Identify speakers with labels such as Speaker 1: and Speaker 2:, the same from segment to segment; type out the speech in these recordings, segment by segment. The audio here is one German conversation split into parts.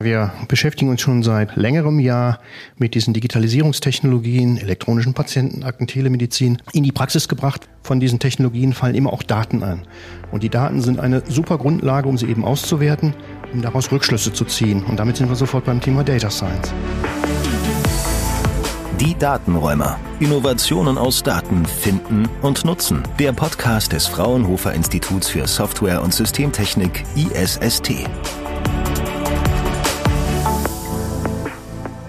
Speaker 1: Wir beschäftigen uns schon seit längerem Jahr mit diesen Digitalisierungstechnologien, elektronischen Patientenakten, Telemedizin in die Praxis gebracht. Von diesen Technologien fallen immer auch Daten an. Und die Daten sind eine super Grundlage, um sie eben auszuwerten, um daraus Rückschlüsse zu ziehen. Und damit sind wir sofort beim Thema Data Science.
Speaker 2: Die Datenräumer. Innovationen aus Daten finden und nutzen. Der Podcast des Fraunhofer Instituts für Software und Systemtechnik ISST.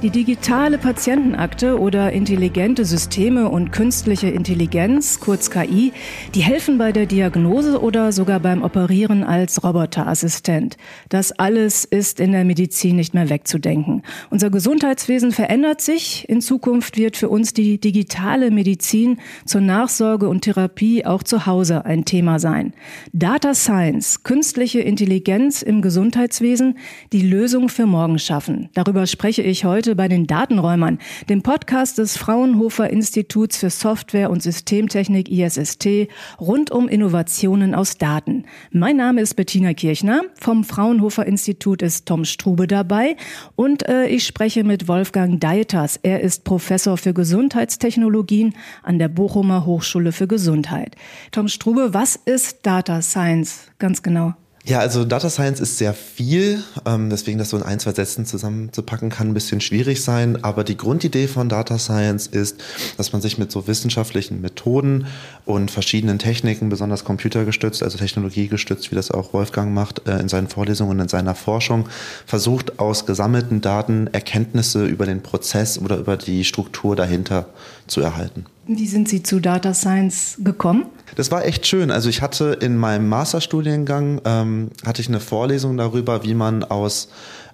Speaker 3: Die digitale Patientenakte oder intelligente Systeme und künstliche Intelligenz, kurz KI, die helfen bei der Diagnose oder sogar beim Operieren als Roboterassistent. Das alles ist in der Medizin nicht mehr wegzudenken. Unser Gesundheitswesen verändert sich. In Zukunft wird für uns die digitale Medizin zur Nachsorge und Therapie auch zu Hause ein Thema sein. Data Science, künstliche Intelligenz im Gesundheitswesen, die Lösung für morgen schaffen. Darüber spreche ich heute heute bei den Datenräumern, dem Podcast des Fraunhofer Instituts für Software und Systemtechnik ISST rund um Innovationen aus Daten. Mein Name ist Bettina Kirchner. Vom Fraunhofer Institut ist Tom Strube dabei und äh, ich spreche mit Wolfgang Deiters. Er ist Professor für Gesundheitstechnologien an der Bochumer Hochschule für Gesundheit. Tom Strube, was ist Data Science ganz genau?
Speaker 4: Ja, also Data Science ist sehr viel, ähm, deswegen das so in ein, zwei Sätzen zusammenzupacken kann ein bisschen schwierig sein, aber die Grundidee von Data Science ist, dass man sich mit so wissenschaftlichen Methoden und verschiedenen Techniken, besonders computergestützt, also technologiegestützt, wie das auch Wolfgang macht, äh, in seinen Vorlesungen und in seiner Forschung, versucht aus gesammelten Daten Erkenntnisse über den Prozess oder über die Struktur dahinter zu erhalten.
Speaker 3: Wie sind Sie zu Data Science gekommen?
Speaker 4: Das war echt schön. Also ich hatte in meinem Masterstudiengang ähm, hatte ich eine Vorlesung darüber, wie man aus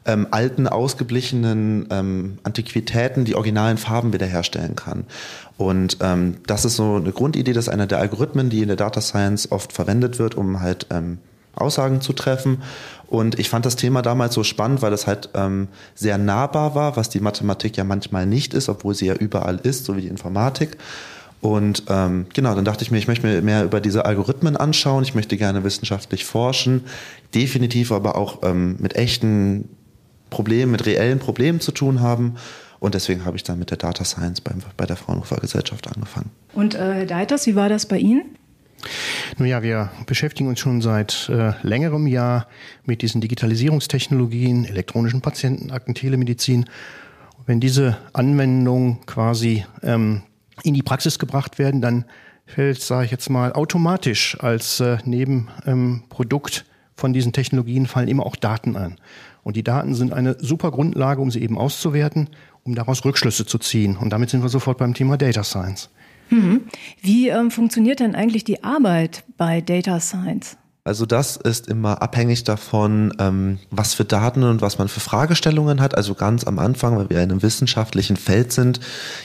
Speaker 4: ähm, alten, ausgeblichenen ähm, Antiquitäten die originalen Farben wiederherstellen kann. Und ähm, das ist so eine Grundidee, das ist einer der Algorithmen, die in der Data Science oft verwendet wird, um halt ähm, Aussagen zu treffen. Und ich fand das Thema damals so spannend, weil es halt ähm, sehr nahbar war, was die Mathematik ja manchmal nicht ist, obwohl sie ja überall ist, so wie die Informatik. Und ähm, genau, dann dachte ich mir, ich möchte mir mehr über diese Algorithmen anschauen, ich möchte gerne wissenschaftlich forschen, definitiv aber auch ähm, mit echten Problemen, mit reellen Problemen zu tun haben. Und deswegen habe ich dann mit der Data Science bei, bei der Fraunhofer Gesellschaft angefangen.
Speaker 3: Und äh, Herr Deiters, wie war das bei Ihnen?
Speaker 1: Nun ja, wir beschäftigen uns schon seit äh, längerem Jahr mit diesen Digitalisierungstechnologien, elektronischen Patientenakten, Telemedizin. Wenn diese Anwendungen quasi ähm, in die Praxis gebracht werden, dann fällt, sage ich jetzt mal, automatisch als äh, Nebenprodukt ähm, von diesen Technologien fallen immer auch Daten an. Und die Daten sind eine super Grundlage, um sie eben auszuwerten, um daraus Rückschlüsse zu ziehen. Und damit sind wir sofort beim Thema Data Science.
Speaker 3: Mhm. Wie ähm, funktioniert denn eigentlich die Arbeit bei Data Science?
Speaker 4: Also das ist immer abhängig davon, ähm, was für Daten und was man für Fragestellungen hat. Also ganz am Anfang, weil wir in einem wissenschaftlichen Feld sind,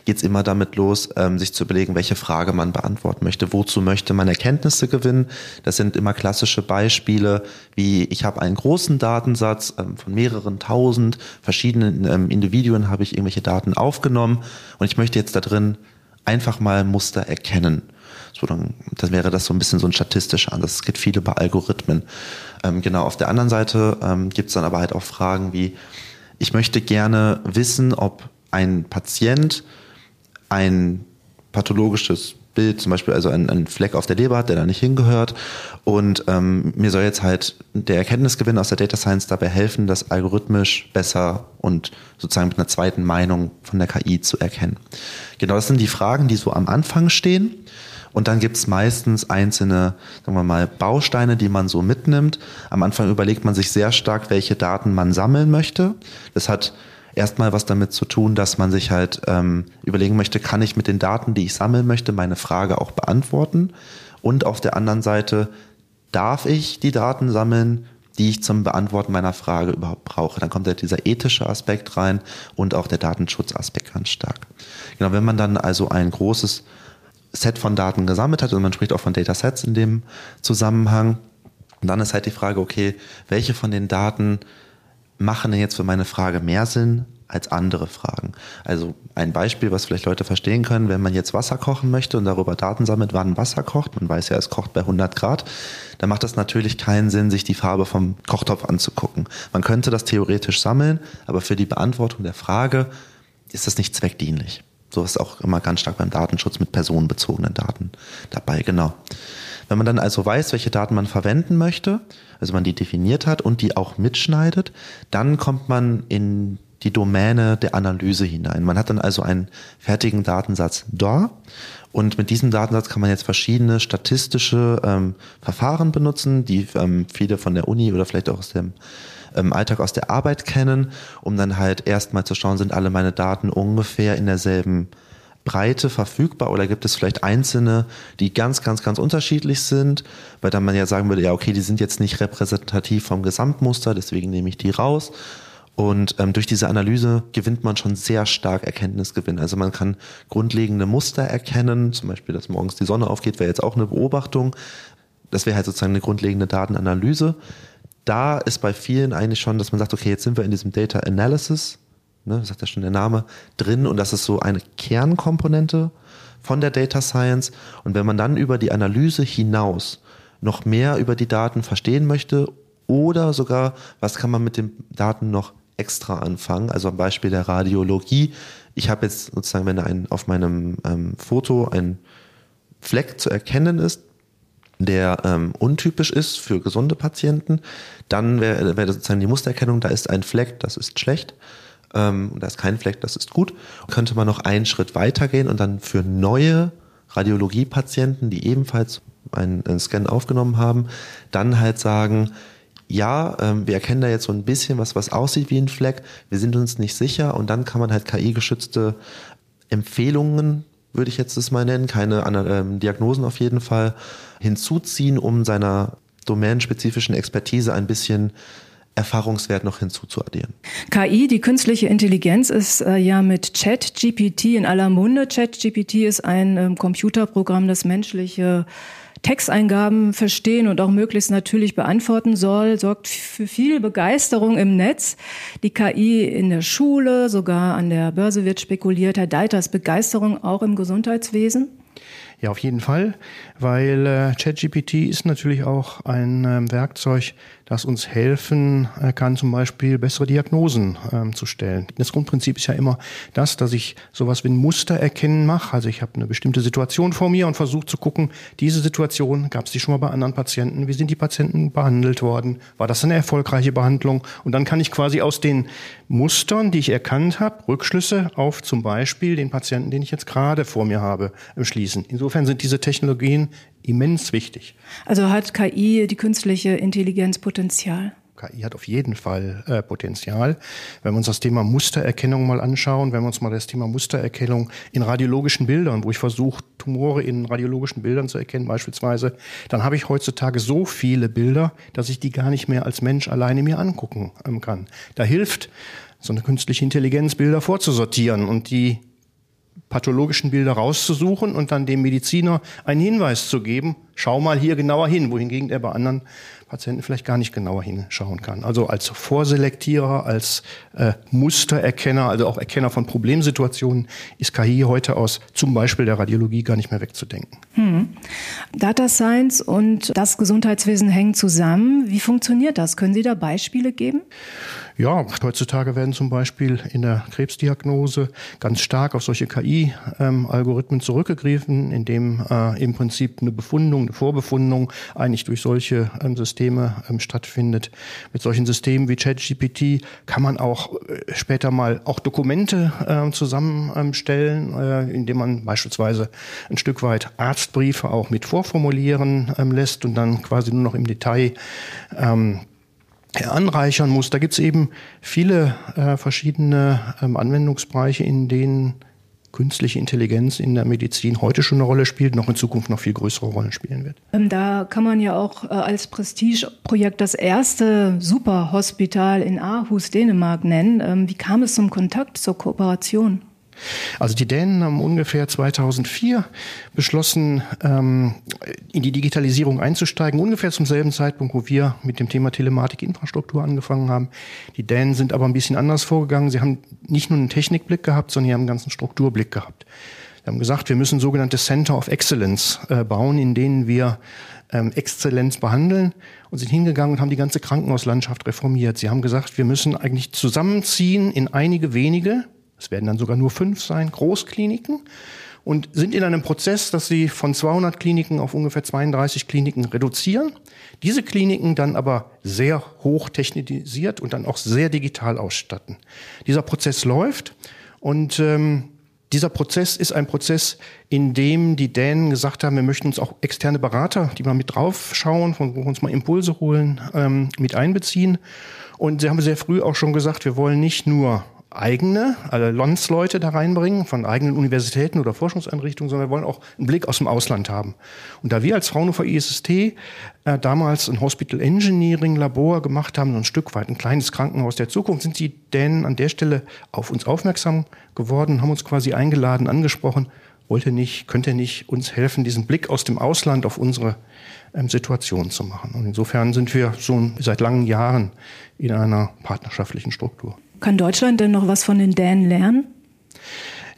Speaker 4: geht's immer damit los, ähm, sich zu überlegen, welche Frage man beantworten möchte. Wozu möchte man Erkenntnisse gewinnen? Das sind immer klassische Beispiele, wie ich habe einen großen Datensatz ähm, von mehreren tausend verschiedenen Individuen, habe ich irgendwelche Daten aufgenommen und ich möchte jetzt da drin einfach mal Muster erkennen. So, dann, dann wäre das so ein bisschen so ein statistischer Ansatz. Es geht viel über Algorithmen. Ähm, genau, auf der anderen Seite ähm, gibt es dann aber halt auch Fragen wie, ich möchte gerne wissen, ob ein Patient ein pathologisches Bild, zum Beispiel also ein, ein Fleck auf der Leber hat, der da nicht hingehört. Und ähm, mir soll jetzt halt der Erkenntnisgewinn aus der Data Science dabei helfen, das algorithmisch besser und sozusagen mit einer zweiten Meinung von der KI zu erkennen. Genau, das sind die Fragen, die so am Anfang stehen. Und dann gibt's meistens einzelne, sagen wir mal, Bausteine, die man so mitnimmt. Am Anfang überlegt man sich sehr stark, welche Daten man sammeln möchte. Das hat erstmal was damit zu tun, dass man sich halt ähm, überlegen möchte, kann ich mit den Daten, die ich sammeln möchte, meine Frage auch beantworten? Und auf der anderen Seite, darf ich die Daten sammeln, die ich zum Beantworten meiner Frage überhaupt brauche? Dann kommt ja dieser ethische Aspekt rein und auch der Datenschutzaspekt ganz stark. Genau, wenn man dann also ein großes Set von Daten gesammelt hat, und man spricht auch von Datasets in dem Zusammenhang, dann ist halt die Frage, okay, welche von den Daten machen denn jetzt für meine Frage mehr Sinn als andere Fragen. Also ein Beispiel, was vielleicht Leute verstehen können, wenn man jetzt Wasser kochen möchte und darüber Daten sammelt, wann Wasser kocht, man weiß ja, es kocht bei 100 Grad, dann macht das natürlich keinen Sinn, sich die Farbe vom Kochtopf anzugucken. Man könnte das theoretisch sammeln, aber für die Beantwortung der Frage ist das nicht zweckdienlich. So ist auch immer ganz stark beim Datenschutz mit personenbezogenen Daten dabei, genau. Wenn man dann also weiß, welche Daten man verwenden möchte, also man die definiert hat und die auch mitschneidet, dann kommt man in die Domäne der Analyse hinein. Man hat dann also einen fertigen Datensatz da und mit diesem Datensatz kann man jetzt verschiedene statistische ähm, Verfahren benutzen, die ähm, viele von der Uni oder vielleicht auch aus dem ähm, Alltag aus der Arbeit kennen, um dann halt erstmal zu schauen, sind alle meine Daten ungefähr in derselben Breite verfügbar oder gibt es vielleicht einzelne, die ganz, ganz, ganz unterschiedlich sind, weil dann man ja sagen würde, ja, okay, die sind jetzt nicht repräsentativ vom Gesamtmuster, deswegen nehme ich die raus. Und ähm, durch diese Analyse gewinnt man schon sehr stark Erkenntnisgewinn. Also man kann grundlegende Muster erkennen, zum Beispiel, dass morgens die Sonne aufgeht, wäre jetzt auch eine Beobachtung. Das wäre halt sozusagen eine grundlegende Datenanalyse. Da ist bei vielen eigentlich schon, dass man sagt, okay, jetzt sind wir in diesem Data Analysis ne, sagt ja schon der Name, drin und das ist so eine Kernkomponente von der Data Science. Und wenn man dann über die Analyse hinaus noch mehr über die Daten verstehen möchte oder sogar, was kann man mit den Daten noch extra anfangen, also am Beispiel der Radiologie. Ich habe jetzt sozusagen, wenn ein, auf meinem ähm, Foto ein Fleck zu erkennen ist, der ähm, untypisch ist für gesunde Patienten, dann wäre wär sozusagen die Mustererkennung, da ist ein Fleck, das ist schlecht ähm, da ist kein Fleck, das ist gut, könnte man noch einen Schritt weitergehen und dann für neue Radiologiepatienten, die ebenfalls einen, einen Scan aufgenommen haben, dann halt sagen, ja, ähm, wir erkennen da jetzt so ein bisschen was, was aussieht wie ein Fleck, wir sind uns nicht sicher. Und dann kann man halt KI-geschützte Empfehlungen, würde ich jetzt das mal nennen, keine ähm, Diagnosen auf jeden Fall, hinzuziehen, um seiner domänenspezifischen Expertise ein bisschen Erfahrungswert noch hinzuzuaddieren.
Speaker 3: KI, die künstliche Intelligenz, ist äh, ja mit ChatGPT in aller Munde. ChatGPT ist ein ähm, Computerprogramm, das menschliche Texteingaben verstehen und auch möglichst natürlich beantworten soll, sorgt für viel Begeisterung im Netz. Die KI in der Schule, sogar an der Börse wird spekuliert. Herr Deiters, Begeisterung auch im Gesundheitswesen?
Speaker 1: Ja, auf jeden Fall, weil äh, ChatGPT ist natürlich auch ein ähm, Werkzeug, das uns helfen äh, kann, zum Beispiel bessere Diagnosen ähm, zu stellen. Das Grundprinzip ist ja immer das, dass ich sowas wie ein Muster erkennen mache. Also ich habe eine bestimmte Situation vor mir und versuche zu gucken, diese Situation, gab es die schon mal bei anderen Patienten? Wie sind die Patienten behandelt worden? War das eine erfolgreiche Behandlung? Und dann kann ich quasi aus den Mustern, die ich erkannt habe, Rückschlüsse auf zum Beispiel den Patienten, den ich jetzt gerade vor mir habe, schließen. Insofern sind diese Technologien immens wichtig.
Speaker 3: Also hat KI die künstliche Intelligenz Potenzial?
Speaker 1: KI hat auf jeden Fall äh, Potenzial. Wenn wir uns das Thema Mustererkennung mal anschauen, wenn wir uns mal das Thema Mustererkennung in radiologischen Bildern, wo ich versuche, Tumore in radiologischen Bildern zu erkennen beispielsweise, dann habe ich heutzutage so viele Bilder, dass ich die gar nicht mehr als Mensch alleine mir angucken ähm, kann. Da hilft so eine künstliche Intelligenz, Bilder vorzusortieren und die pathologischen Bilder rauszusuchen und dann dem Mediziner einen Hinweis zu geben, schau mal hier genauer hin, wohingegen er bei anderen Patienten vielleicht gar nicht genauer hinschauen kann. Also als Vorselektierer, als äh, Mustererkenner, also auch Erkenner von Problemsituationen ist KI heute aus zum Beispiel der Radiologie gar nicht mehr wegzudenken. Hm.
Speaker 3: Data Science und das Gesundheitswesen hängen zusammen. Wie funktioniert das? Können Sie da Beispiele geben?
Speaker 1: Ja, heutzutage werden zum Beispiel in der Krebsdiagnose ganz stark auf solche KI-Algorithmen zurückgegriffen, indem äh, im Prinzip eine Befundung, eine Vorbefundung eigentlich durch solche ähm, Systeme ähm, stattfindet. Mit solchen Systemen wie ChatGPT kann man auch äh, später mal auch Dokumente zusammenstellen, äh, indem man beispielsweise ein Stück weit Arztbriefe auch mit vorformulieren ähm, lässt und dann quasi nur noch im Detail ähm, anreichern muss. Da gibt es eben viele äh, verschiedene ähm, Anwendungsbereiche, in denen künstliche Intelligenz in der Medizin heute schon eine Rolle spielt, noch in Zukunft noch viel größere Rollen spielen wird.
Speaker 3: Ähm, da kann man ja auch äh, als Prestigeprojekt das erste Superhospital in Aarhus, Dänemark nennen. Ähm, wie kam es zum Kontakt, zur Kooperation?
Speaker 1: Also die Dänen haben ungefähr 2004 beschlossen, ähm, in die Digitalisierung einzusteigen, ungefähr zum selben Zeitpunkt, wo wir mit dem Thema Telematikinfrastruktur angefangen haben. Die Dänen sind aber ein bisschen anders vorgegangen. Sie haben nicht nur einen Technikblick gehabt, sondern sie haben einen ganzen Strukturblick gehabt. Sie haben gesagt, wir müssen sogenannte Center of Excellence äh, bauen, in denen wir ähm, Exzellenz behandeln und sind hingegangen und haben die ganze Krankenhauslandschaft reformiert. Sie haben gesagt, wir müssen eigentlich zusammenziehen in einige wenige, es werden dann sogar nur fünf sein, Großkliniken und sind in einem Prozess, dass sie von 200 Kliniken auf ungefähr 32 Kliniken reduzieren. Diese Kliniken dann aber sehr hoch technisiert und dann auch sehr digital ausstatten. Dieser Prozess läuft und ähm, dieser Prozess ist ein Prozess, in dem die Dänen gesagt haben, wir möchten uns auch externe Berater, die mal mit draufschauen, von uns mal Impulse holen, ähm, mit einbeziehen. Und sie haben sehr früh auch schon gesagt, wir wollen nicht nur eigene, also Landsleute da reinbringen, von eigenen Universitäten oder Forschungseinrichtungen, sondern wir wollen auch einen Blick aus dem Ausland haben. Und da wir als Fraunhofer ISST äh, damals ein Hospital Engineering Labor gemacht haben, so ein Stück weit ein kleines Krankenhaus der Zukunft, sind die Dänen an der Stelle auf uns aufmerksam geworden, haben uns quasi eingeladen, angesprochen, wollte nicht, könnte nicht uns helfen, diesen Blick aus dem Ausland auf unsere ähm, Situation zu machen. Und insofern sind wir schon seit langen Jahren in einer partnerschaftlichen Struktur.
Speaker 3: Kann Deutschland denn noch was von den Dänen lernen?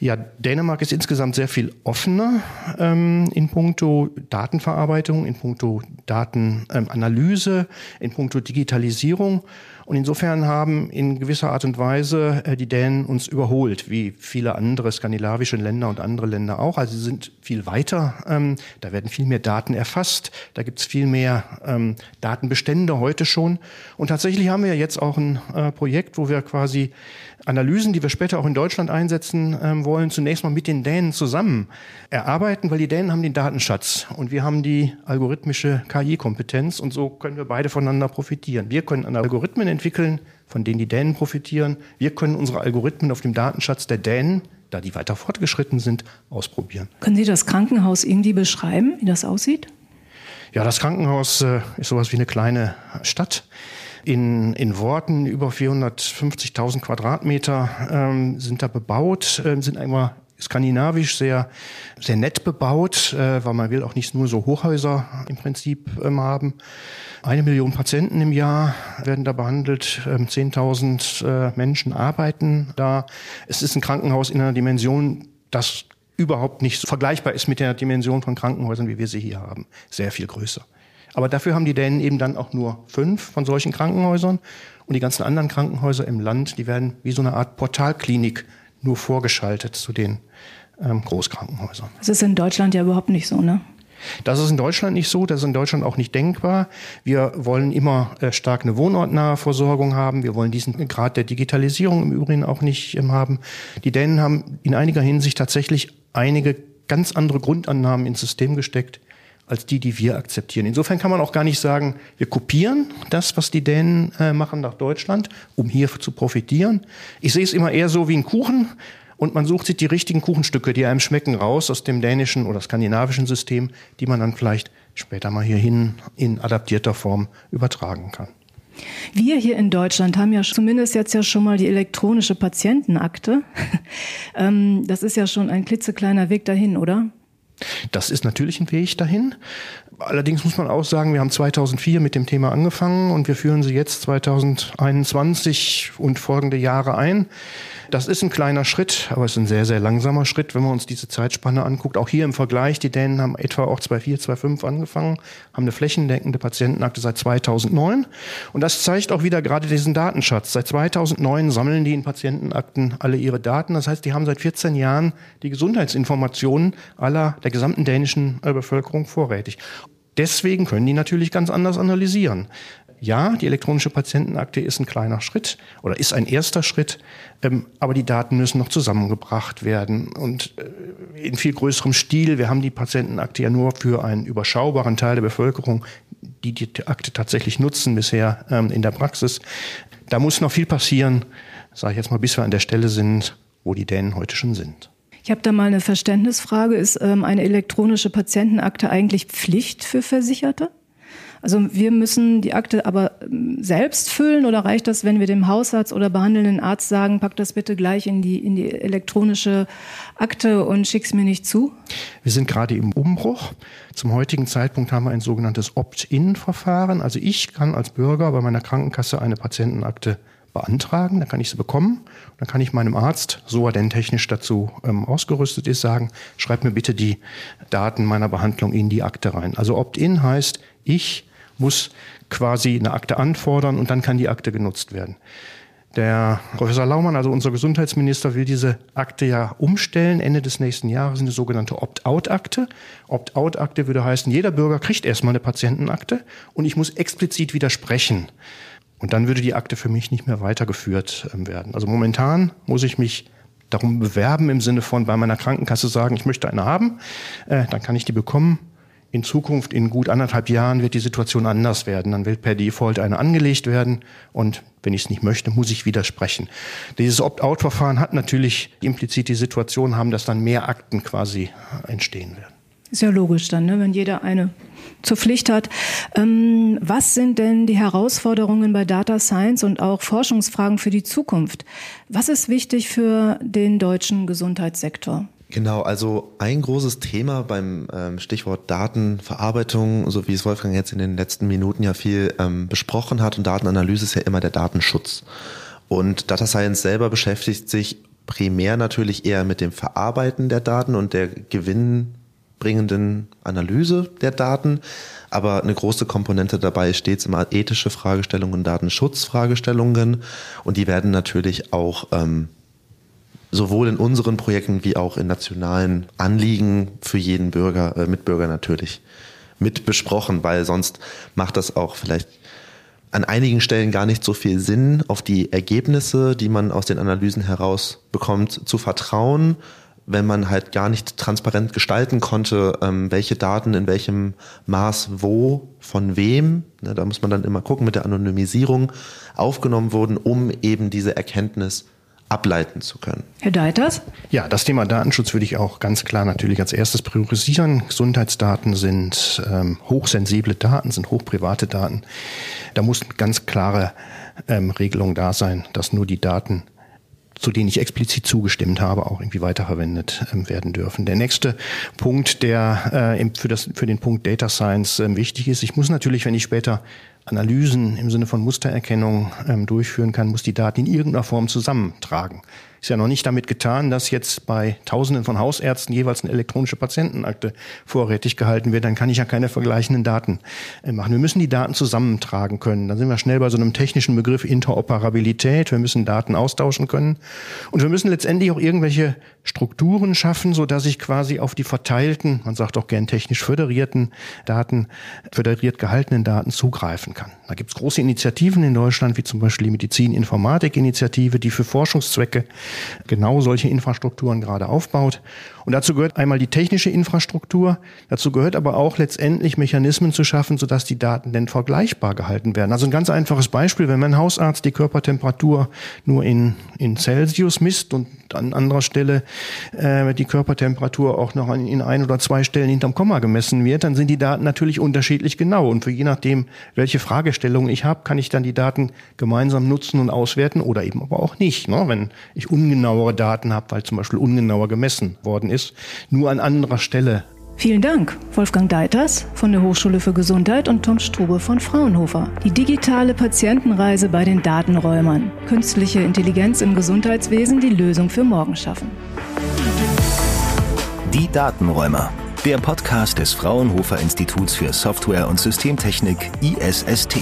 Speaker 1: Ja, Dänemark ist insgesamt sehr viel offener ähm, in puncto Datenverarbeitung, in puncto Datenanalyse, in puncto Digitalisierung. Und insofern haben in gewisser Art und Weise äh, die Dänen uns überholt, wie viele andere skandinavische Länder und andere Länder auch. Also sie sind viel weiter. Ähm, da werden viel mehr Daten erfasst. Da gibt es viel mehr ähm, Datenbestände heute schon. Und tatsächlich haben wir jetzt auch ein äh, Projekt, wo wir quasi Analysen, die wir später auch in Deutschland einsetzen ähm, wollen, zunächst mal mit den Dänen zusammen erarbeiten, weil die Dänen haben den Datenschatz und wir haben die algorithmische KI-Kompetenz und so können wir beide voneinander profitieren. Wir können Algorithmen entwickeln, von denen die Dänen profitieren. Wir können unsere Algorithmen auf dem Datenschatz der Dänen, da die weiter fortgeschritten sind, ausprobieren.
Speaker 3: Können Sie das Krankenhaus irgendwie beschreiben, wie das aussieht?
Speaker 1: Ja, das Krankenhaus äh, ist sowas wie eine kleine Stadt in, in Worten über 450.000 Quadratmeter ähm, sind da bebaut, äh, sind einmal skandinavisch sehr, sehr nett bebaut, äh, weil man will auch nicht nur so Hochhäuser im Prinzip ähm, haben. Eine Million Patienten im Jahr werden da behandelt, ähm, 10.000 äh, Menschen arbeiten da. Es ist ein Krankenhaus in einer Dimension, das überhaupt nicht vergleichbar ist mit der Dimension von Krankenhäusern, wie wir sie hier haben. Sehr viel größer. Aber dafür haben die Dänen eben dann auch nur fünf von solchen Krankenhäusern. Und die ganzen anderen Krankenhäuser im Land, die werden wie so eine Art Portalklinik nur vorgeschaltet zu den ähm, Großkrankenhäusern.
Speaker 3: Das ist in Deutschland ja überhaupt nicht so, ne?
Speaker 1: Das ist in Deutschland nicht so, das ist in Deutschland auch nicht denkbar. Wir wollen immer äh, stark eine wohnortnahe Versorgung haben. Wir wollen diesen Grad der Digitalisierung im Übrigen auch nicht ähm, haben. Die Dänen haben in einiger Hinsicht tatsächlich einige ganz andere Grundannahmen ins System gesteckt, als die, die wir akzeptieren. Insofern kann man auch gar nicht sagen, wir kopieren das, was die Dänen äh, machen nach Deutschland, um hier zu profitieren. Ich sehe es immer eher so wie ein Kuchen und man sucht sich die richtigen Kuchenstücke, die einem schmecken, raus aus dem dänischen oder skandinavischen System, die man dann vielleicht später mal hierhin in adaptierter Form übertragen kann.
Speaker 3: Wir hier in Deutschland haben ja zumindest jetzt ja schon mal die elektronische Patientenakte. Ähm, das ist ja schon ein klitzekleiner Weg dahin, oder?
Speaker 1: Das ist natürlich ein Weg dahin. Allerdings muss man auch sagen, wir haben 2004 mit dem Thema angefangen und wir führen sie jetzt 2021 und folgende Jahre ein. Das ist ein kleiner Schritt, aber es ist ein sehr, sehr langsamer Schritt, wenn man uns diese Zeitspanne anguckt. Auch hier im Vergleich, die Dänen haben etwa auch 2004, 2005 angefangen, haben eine flächendeckende Patientenakte seit 2009. Und das zeigt auch wieder gerade diesen Datenschatz. Seit 2009 sammeln die in Patientenakten alle ihre Daten. Das heißt, die haben seit 14 Jahren die Gesundheitsinformationen aller der gesamten dänischen Bevölkerung vorrätig. Deswegen können die natürlich ganz anders analysieren. Ja, die elektronische Patientenakte ist ein kleiner Schritt oder ist ein erster Schritt, ähm, aber die Daten müssen noch zusammengebracht werden und äh, in viel größerem Stil. Wir haben die Patientenakte ja nur für einen überschaubaren Teil der Bevölkerung, die die Akte tatsächlich nutzen bisher ähm, in der Praxis. Da muss noch viel passieren, sage ich jetzt mal, bis wir an der Stelle sind, wo die Dänen heute schon sind.
Speaker 3: Ich habe da mal eine Verständnisfrage. Ist ähm, eine elektronische Patientenakte eigentlich Pflicht für Versicherte? Also wir müssen die Akte aber ähm, selbst füllen oder reicht das, wenn wir dem Hausarzt oder behandelnden Arzt sagen, pack das bitte gleich in die, in die elektronische Akte und schick's mir nicht zu?
Speaker 1: Wir sind gerade im Umbruch. Zum heutigen Zeitpunkt haben wir ein sogenanntes Opt-in-Verfahren. Also ich kann als Bürger bei meiner Krankenkasse eine Patientenakte beantragen, dann kann ich sie bekommen. Dann kann ich meinem Arzt, so er denn technisch dazu ähm, ausgerüstet ist, sagen, schreib mir bitte die Daten meiner Behandlung in die Akte rein. Also Opt-in heißt, ich muss quasi eine Akte anfordern und dann kann die Akte genutzt werden. Der Professor Laumann, also unser Gesundheitsminister, will diese Akte ja umstellen. Ende des nächsten Jahres eine sogenannte Opt-out-Akte. Opt-out-Akte würde heißen, jeder Bürger kriegt erstmal eine Patientenakte und ich muss explizit widersprechen. Und dann würde die Akte für mich nicht mehr weitergeführt ähm, werden. Also momentan muss ich mich darum bewerben im Sinne von bei meiner Krankenkasse sagen, ich möchte eine haben, äh, dann kann ich die bekommen in Zukunft, in gut anderthalb Jahren, wird die Situation anders werden. Dann wird per Default eine angelegt werden und wenn ich es nicht möchte, muss ich widersprechen. Dieses Opt-out-Verfahren hat natürlich implizit die Situation haben, dass dann mehr Akten quasi entstehen werden.
Speaker 3: Ist ja logisch dann, ne? wenn jeder eine zur Pflicht hat. Ähm, was sind denn die Herausforderungen bei Data Science und auch Forschungsfragen für die Zukunft? Was ist wichtig für den deutschen Gesundheitssektor?
Speaker 4: Genau, also ein großes Thema beim ähm, Stichwort Datenverarbeitung, so wie es Wolfgang jetzt in den letzten Minuten ja viel ähm, besprochen hat und Datenanalyse ist ja immer der Datenschutz. Und Data Science selber beschäftigt sich primär natürlich eher mit dem Verarbeiten der Daten und der gewinnbringenden Analyse der Daten. Aber eine große Komponente dabei ist stets immer ethische Fragestellungen, Datenschutzfragestellungen und die werden natürlich auch ähm, sowohl in unseren Projekten wie auch in nationalen Anliegen für jeden Bürger, äh, Mitbürger natürlich mit besprochen, weil sonst macht das auch vielleicht an einigen Stellen gar nicht so viel Sinn, auf die Ergebnisse, die man aus den Analysen herausbekommt, zu vertrauen, wenn man halt gar nicht transparent gestalten konnte, ähm, welche Daten in welchem Maß wo, von wem, ne, da muss man dann immer gucken, mit der Anonymisierung aufgenommen wurden, um eben diese Erkenntnis ableiten zu können.
Speaker 3: Herr Deiters?
Speaker 1: Ja, das Thema Datenschutz würde ich auch ganz klar natürlich als erstes priorisieren. Gesundheitsdaten sind ähm, hochsensible Daten, sind hochprivate Daten. Da muss eine ganz klare ähm, Regelung da sein, dass nur die Daten zu denen ich explizit zugestimmt habe, auch irgendwie weiterverwendet ähm, werden dürfen. Der nächste Punkt, der äh, für, das, für den Punkt Data Science äh, wichtig ist, ich muss natürlich, wenn ich später Analysen im Sinne von Mustererkennung ähm, durchführen kann, muss die Daten in irgendeiner Form zusammentragen. Ist ja noch nicht damit getan, dass jetzt bei Tausenden von Hausärzten jeweils eine elektronische Patientenakte vorrätig gehalten wird. Dann kann ich ja keine vergleichenden Daten äh, machen. Wir müssen die Daten zusammentragen können. Dann sind wir schnell bei so einem technischen Begriff Interoperabilität. Wir müssen Daten austauschen können. Und wir müssen letztendlich auch irgendwelche Strukturen schaffen, so dass ich quasi auf die verteilten, man sagt auch gern technisch föderierten Daten, föderiert gehaltenen Daten zugreifen kann. Da gibt es große Initiativen in Deutschland, wie zum Beispiel die Medizin-Informatik-Initiative, die für Forschungszwecke genau solche Infrastrukturen gerade aufbaut. Und dazu gehört einmal die technische Infrastruktur, dazu gehört aber auch letztendlich Mechanismen zu schaffen, sodass die Daten denn vergleichbar gehalten werden. Also ein ganz einfaches Beispiel, wenn mein Hausarzt die Körpertemperatur nur in, in Celsius misst und an anderer Stelle äh, die Körpertemperatur auch noch in ein oder zwei Stellen hinterm Komma gemessen wird, dann sind die Daten natürlich unterschiedlich genau. Und für je nachdem, welche Fragestellungen ich habe, kann ich dann die Daten gemeinsam nutzen und auswerten oder eben aber auch nicht. Ne? Wenn ich ungenauere Daten habe, weil zum Beispiel ungenauer gemessen worden ist, nur an anderer Stelle.
Speaker 3: Vielen Dank, Wolfgang Deiters von der Hochschule für Gesundheit und Tom Strube von Fraunhofer. Die digitale Patientenreise bei den Datenräumern. Künstliche Intelligenz im Gesundheitswesen die Lösung für morgen schaffen.
Speaker 2: Die Datenräumer. Der Podcast des Fraunhofer Instituts für Software und Systemtechnik ISST.